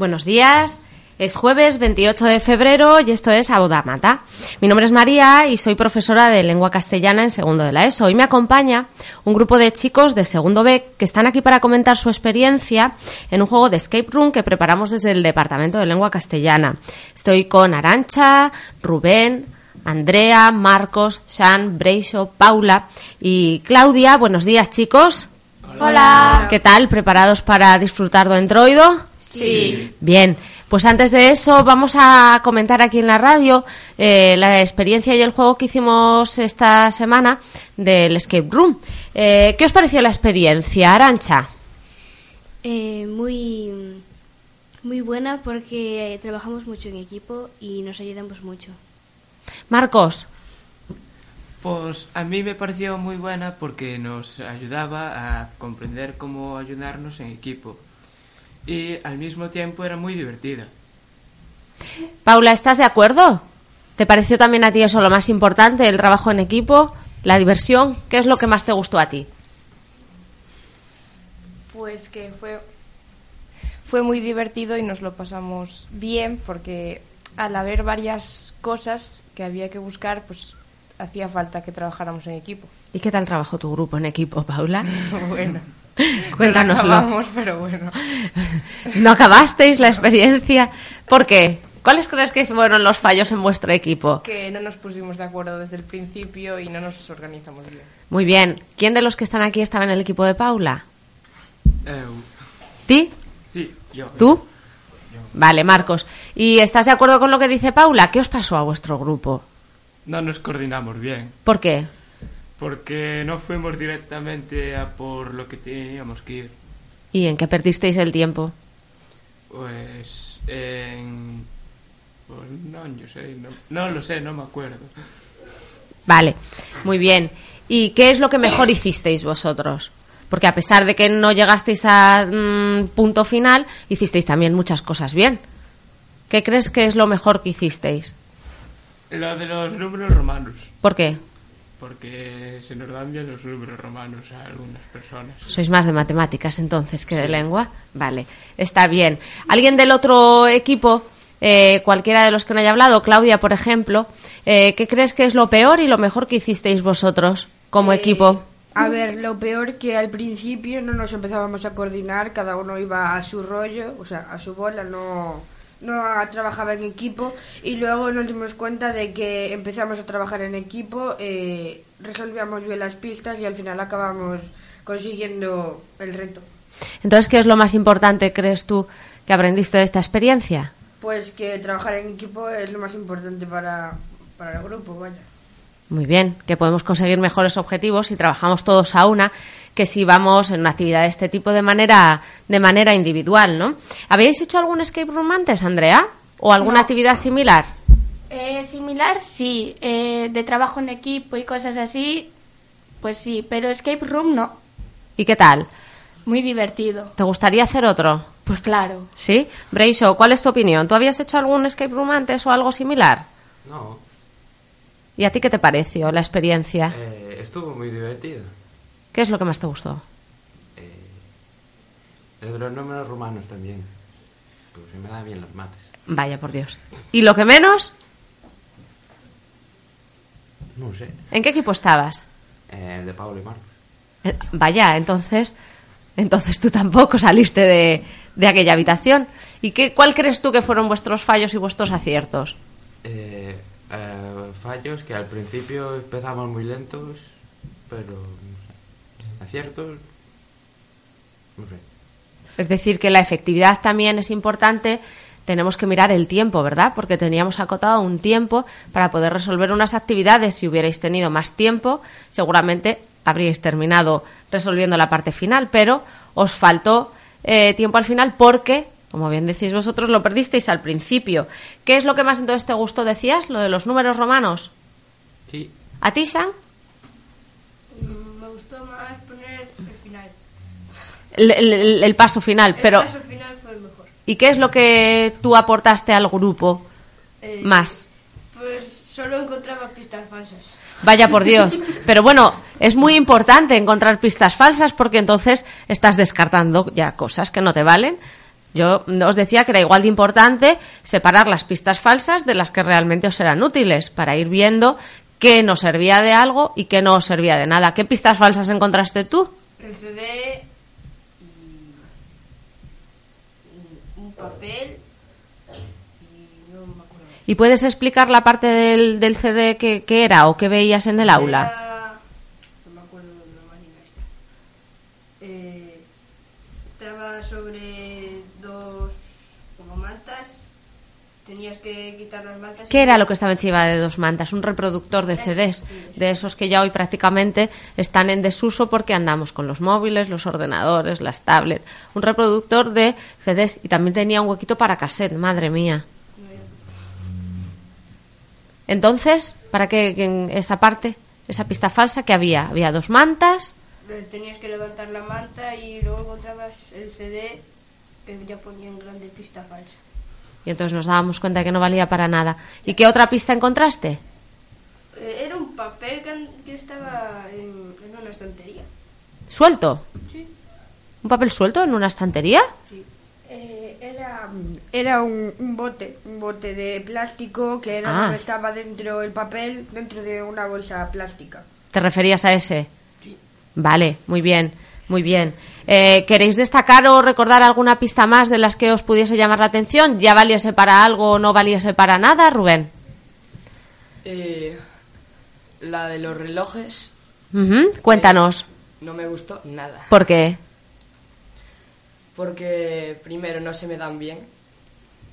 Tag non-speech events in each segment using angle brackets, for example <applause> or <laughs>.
Buenos días. Es jueves 28 de febrero y esto es Audamata. Mi nombre es María y soy profesora de lengua castellana en segundo de la ESO. Hoy me acompaña un grupo de chicos de segundo B que están aquí para comentar su experiencia en un juego de escape room que preparamos desde el Departamento de Lengua Castellana. Estoy con Arancha, Rubén, Andrea, Marcos, Sean, Breixo, Paula y Claudia. Buenos días, chicos. Hola. ¿Qué tal? ¿Preparados para disfrutar de Entroido? Sí. Bien. Pues antes de eso vamos a comentar aquí en la radio eh, la experiencia y el juego que hicimos esta semana del escape room. Eh, ¿Qué os pareció la experiencia, Arancha? Eh, muy, muy buena porque trabajamos mucho en equipo y nos ayudamos mucho. Marcos, Pues a mí me pareció muy buena porque nos ayudaba a comprender cómo ayudarnos en equipo. Y al mismo tiempo era muy divertida. Paula, ¿estás de acuerdo? ¿Te pareció también a ti eso lo más importante, el trabajo en equipo, la diversión? ¿Qué es lo que más te gustó a ti? Pues que fue, fue muy divertido y nos lo pasamos bien porque al haber varias cosas que había que buscar, pues hacía falta que trabajáramos en equipo. ¿Y qué tal trabajó tu grupo en equipo, Paula? <laughs> bueno, <laughs> Cuéntanoslo. no acabamos, pero bueno. <laughs> ¿No acabasteis la experiencia? ¿Por qué? ¿Cuáles crees que fueron los fallos en vuestro equipo? Que no nos pusimos de acuerdo desde el principio y no nos organizamos bien. Muy bien. ¿Quién de los que están aquí estaba en el equipo de Paula? Eh, ¿Ti? sí, yo. ¿Tú? Vale, Marcos. ¿Y estás de acuerdo con lo que dice Paula? ¿Qué os pasó a vuestro grupo? No nos coordinamos bien. ¿Por qué? Porque no fuimos directamente a por lo que teníamos que ir. ¿Y en qué perdisteis el tiempo? Pues en... Pues no, yo sé, no, no lo sé, no me acuerdo. Vale, muy bien. ¿Y qué es lo que mejor hicisteis vosotros? Porque a pesar de que no llegasteis a mm, punto final, hicisteis también muchas cosas bien. ¿Qué crees que es lo mejor que hicisteis? Lo de los números romanos. ¿Por qué? Porque se nos dan bien los números romanos a algunas personas. Sois más de matemáticas entonces que de lengua. Vale, está bien. ¿Alguien del otro equipo, eh, cualquiera de los que no haya hablado, Claudia, por ejemplo, eh, qué crees que es lo peor y lo mejor que hicisteis vosotros como equipo? A ver, lo peor que al principio no nos empezábamos a coordinar, cada uno iba a su rollo, o sea, a su bola, no, no trabajaba en equipo y luego nos dimos cuenta de que empezamos a trabajar en equipo, eh, resolvíamos bien las pistas y al final acabamos consiguiendo el reto. Entonces, ¿qué es lo más importante, crees tú, que aprendiste de esta experiencia? Pues que trabajar en equipo es lo más importante para, para el grupo, vaya. Muy bien, que podemos conseguir mejores objetivos si trabajamos todos a una que si vamos en una actividad de este tipo de manera de manera individual, ¿no? ¿Habéis hecho algún escape room antes, Andrea? ¿O alguna actividad similar? Eh, similar, sí. Eh, de trabajo en equipo y cosas así, pues sí. Pero escape room no. ¿Y qué tal? Muy divertido. ¿Te gustaría hacer otro? Pues claro. ¿Sí? Breisho, ¿cuál es tu opinión? ¿Tú habías hecho algún escape room antes o algo similar? No, ¿Y a ti qué te pareció la experiencia? eh, estuvo muy divertido. ¿Qué es lo que más te gustó? Eh, de los números romanos también. Se me dan bien los mates. Vaya por Dios. ¿Y lo que menos? No sé. ¿En qué equipo estabas? Eh, de Pablo y Marcos. Eh, Vaya, entonces, entonces tú tampoco saliste de, de aquella habitación. ¿Y qué, cuál crees tú que fueron vuestros fallos y vuestros aciertos? Eh, eh, fallos que al principio empezamos muy lentos, pero aciertos. Es decir, que la efectividad también es importante. Tenemos que mirar el tiempo, ¿verdad? Porque teníamos acotado un tiempo para poder resolver unas actividades. Si hubierais tenido más tiempo, seguramente habríais terminado resolviendo la parte final, pero os faltó eh, tiempo al final porque, como bien decís vosotros, lo perdisteis al principio. ¿Qué es lo que más entonces te gustó, decías? ¿Lo de los números romanos? Sí, ¿A ti, Sean? Me gustó más poner el final. El, el- el paso final, pero... final fue el mejor. ¿Y qué es lo que tú aportaste al grupo más? Pues solo encontraba pistas falsas. Vaya por Dios. <laughs> Pero bueno, es muy importante encontrar pistas falsas porque entonces estás descartando ya cosas que no te valen. Yo os decía que era igual de importante separar las pistas falsas de las que realmente os eran útiles para ir viendo qué nos servía de algo y qué no os servía de nada. ¿Qué pistas falsas encontraste tú? El CD y un papel y no me acuerdo. ¿Y puedes explicar la parte del, del CD que, que era o que veías en el aula? Era- me acuerdo de la máquina esta. Eh, estaba sobre dos como mantas. Tenías que quitar las mantas. ¿Qué era lo que estaba encima de dos mantas? Un reproductor de CDs, de esos que ya hoy prácticamente están en desuso porque andamos con los móviles, los ordenadores, las tablets. Un reproductor de CDs y también tenía un huequito para cassette, madre mía. Entonces, ¿para qué esa parte, esa pista falsa que había? Había dos mantas, Tenías que levantar la manta y luego encontrabas el CD que ya ponía en grande pista falsa. Y entonces nos dábamos cuenta que no valía para nada. ¿Y qué otra pista encontraste? Eh, era un papel que, estaba en, en una estantería. ¿Suelto? Sí. ¿Un papel suelto en una estantería? Eh, era era un, un bote, un bote de plástico que era Ah. donde estaba dentro el papel, dentro de una bolsa plástica. ¿Te referías a ese? Vale, muy bien, muy bien. Eh, ¿Queréis destacar o recordar alguna pista más de las que os pudiese llamar la atención? ¿Ya valiese para algo o no valiese para nada, Rubén? Eh, la de los relojes Cuéntanos. no me gustó nada. ¿Por qué? Porque primero no se me dan bien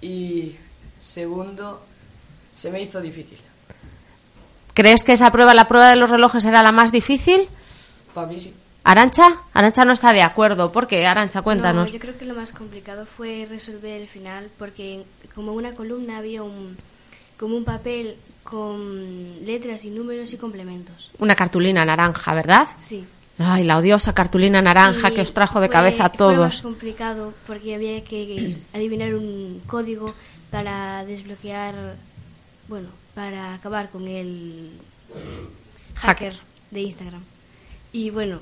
y segundo se me hizo difícil. ¿Crees que esa prueba, la prueba de los relojes, era la más difícil? Para mí sí. ¿Arancha? Arancha no está de acuerdo. ¿Por qué? Arancha, cuéntanos. No, yo creo que lo más complicado fue resolver el final porque como una columna había un como un papel con letras y números y complementos. Una cartulina naranja, ¿verdad? Sí. Ay, la odiosa cartulina naranja Y que os trajo de fue- cabeza a Fue más todos. complicado porque había que <clears throat> adivinar un código para desbloquear, bueno, para acabar con el Hacker. hacker de Instagram. Y bueno,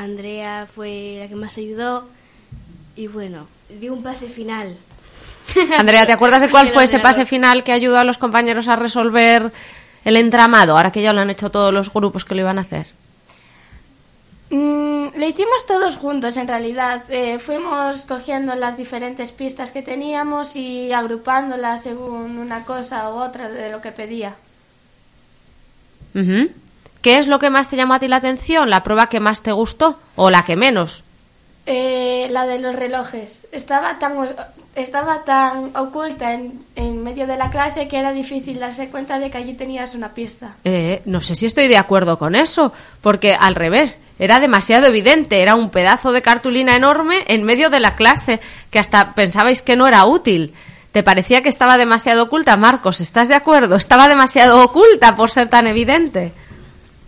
Andrea fue la que más ayudó y bueno, dio un pase final. <laughs> Andrea, ¿te acuerdas de cuál fue ese pase final que ayudó a los compañeros a resolver el entramado? Ahora que ya lo han hecho todos los grupos que lo iban a hacer. Mm, lo hicimos todos juntos, en realidad. Eh, fuimos cogiendo las diferentes pistas que teníamos y agrupándolas según una cosa u otra de lo que pedía. ¿Qué es lo que más te llamó a ti la atención? ¿La prueba que más te gustó o la que menos? Eh, la de los relojes. Estaba tan, estaba tan oculta en, en medio de la clase que era difícil darse cuenta de que allí tenías una pista. Eh, no sé si estoy de acuerdo con eso, porque al revés, era demasiado evidente, era un pedazo de cartulina enorme en medio de la clase, que hasta pensabais que no era útil. ¿Te parecía que estaba demasiado oculta, Marcos? ¿Estás de acuerdo? <laughs> Estaba demasiado oculta por ser tan evidente.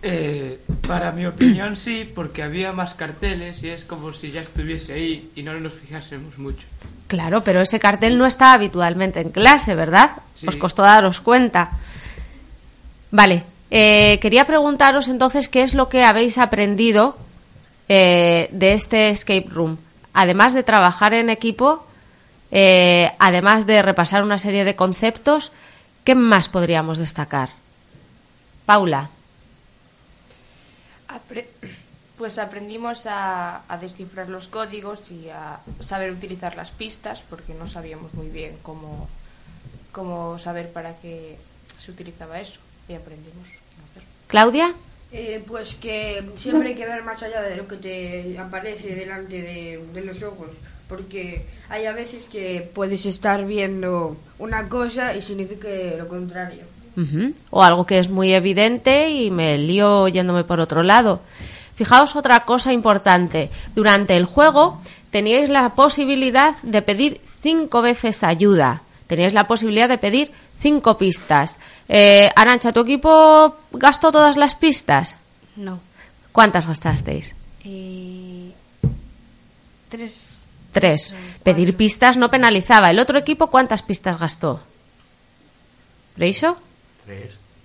Eh, para mi opinión sí, porque había más carteles y es como si ya estuviese ahí y no nos fijásemos mucho. Claro, pero ese cartel no está habitualmente en clase, ¿verdad? Sí. Os costó daros cuenta. Vale, eh, quería preguntaros entonces qué es lo que habéis aprendido eh, de este escape room. Además de trabajar en equipo, eh, además de repasar una serie de conceptos, ¿qué más podríamos destacar? Paula. Apre- <clears throat> pues aprendimos a, a descifrar los códigos y a saber utilizar las pistas porque no sabíamos muy bien cómo, cómo saber para qué se utilizaba eso y aprendimos a hacerlo. Claudia. Eh, pues que siempre hay que ver más allá de lo que te aparece delante de, de los ojos, porque hay a veces que puedes estar viendo una cosa y signifique lo contrario. O algo que es muy evidente y me lío yéndome por otro lado. Fijaos otra cosa importante. Durante el juego teníais la posibilidad de pedir cinco veces ayuda. Teníais la posibilidad de pedir cinco pistas. Eh, Arancha, ¿tu equipo gastó todas las pistas? No. ¿Cuántas gastasteis? Eh, tres. Tres. Pedir pistas no penalizaba. ¿El otro equipo cuántas pistas gastó?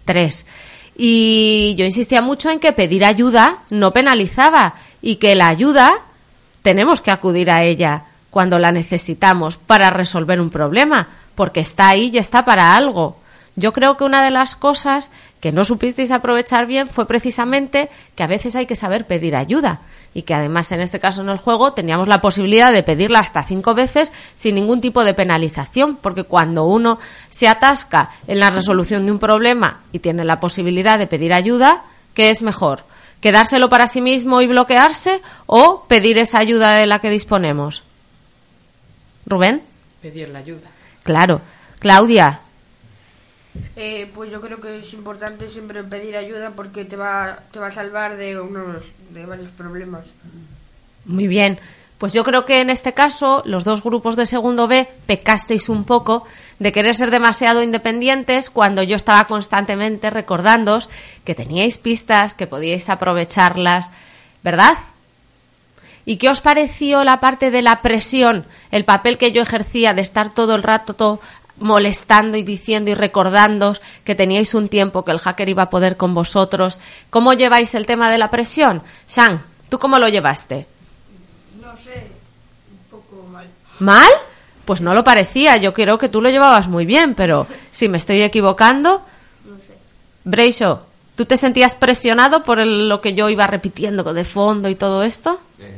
Tres. Y yo insistía mucho en que pedir ayuda no penalizaba y que la ayuda tenemos que acudir a ella. cuando la necesitamos para resolver un problema, porque está ahí y está para algo. Yo creo que una de las cosas que no supisteis aprovechar bien fue precisamente que a veces hay que saber pedir ayuda y que además en este caso en el juego teníamos la posibilidad de pedirla hasta cinco veces sin ningún tipo de penalización, porque cuando uno se atasca en la resolución de un problema y tiene la posibilidad de pedir ayuda, ¿qué es mejor? ¿Quedárselo para sí mismo y bloquearse o pedir esa ayuda de la que disponemos? Rubén. Pedir la ayuda. Claro. Claudia. Eh, pues yo creo que es importante siempre pedir ayuda porque te va, te va a salvar de, unos, de varios problemas. Muy bien. Pues yo creo que en este caso los dos grupos de segundo B pecasteis un poco de querer ser demasiado independientes cuando yo estaba constantemente recordándoos que teníais pistas, que podíais aprovecharlas, ¿verdad? ¿Y qué os pareció la parte de la presión, el papel que yo ejercía de estar todo el rato molestando y diciendo y recordándoos que teníais un tiempo que el hacker iba a poder con vosotros? ¿Cómo lleváis el tema de la presión? Shang, ¿tú cómo lo llevaste? No sé, un poco mal. ¿Mal? Pues no lo parecía, yo creo que tú lo llevabas muy bien, pero si me estoy equivocando... No sé. Breisho, ¿tú te sentías presionado por el- lo que yo iba repitiendo de fondo y todo esto? Eh,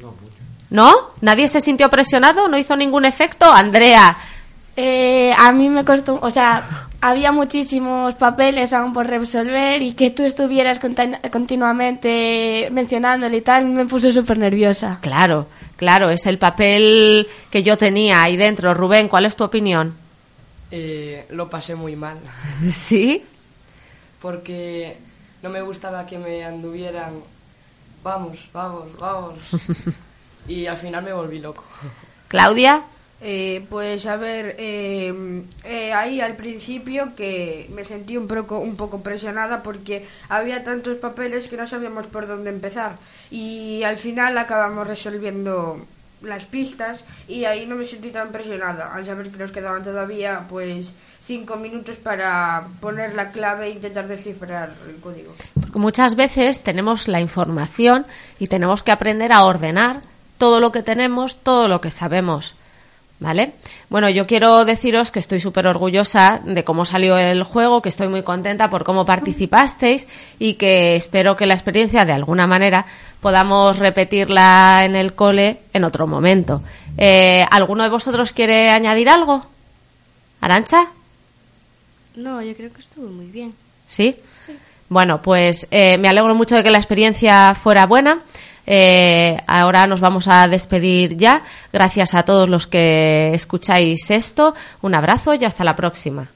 no mucho. ¿No? ¿Nadie se sintió presionado? ¿No hizo ningún efecto? Andrea, Eh, a mí me costó, o sea, había muchísimos papeles aún por resolver y que tú estuvieras contin- continuamente mencionándole y tal, me puso súper nerviosa. claro, claro, es el papel que yo tenía ahí dentro. Rubén, ¿cuál es tu opinión? Eh, lo pasé muy mal <laughs> ¿Sí? porque no me gustaba que me anduvieran, vamos, vamos, vamos. <laughs> y al final me volví loco. ¿Claudia? Eh, pues a ver, eh, eh, ahí al principio que me sentí un poco, un poco presionada porque había tantos papeles que no sabíamos por dónde empezar y al final acabamos resolviendo las pistas y ahí no me sentí tan presionada al saber que nos quedaban todavía pues cinco minutos para poner la clave e intentar descifrar el código. Porque muchas veces tenemos la información y tenemos que aprender a ordenar todo lo que tenemos, todo lo que sabemos. ¿Vale? Bueno, yo quiero deciros que estoy súper orgullosa de cómo salió el juego, que estoy muy contenta por cómo participasteis y que espero que la experiencia de alguna manera podamos repetirla en el cole en otro momento. Eh, ¿Alguno de vosotros quiere añadir algo? ¿Arancha? No, yo creo que estuvo muy bien. ¿Sí? Bueno, pues eh, me alegro mucho de que la experiencia fuera buena. Eh, ahora nos vamos a despedir ya. Gracias a todos los que escucháis esto. Un abrazo y hasta la próxima.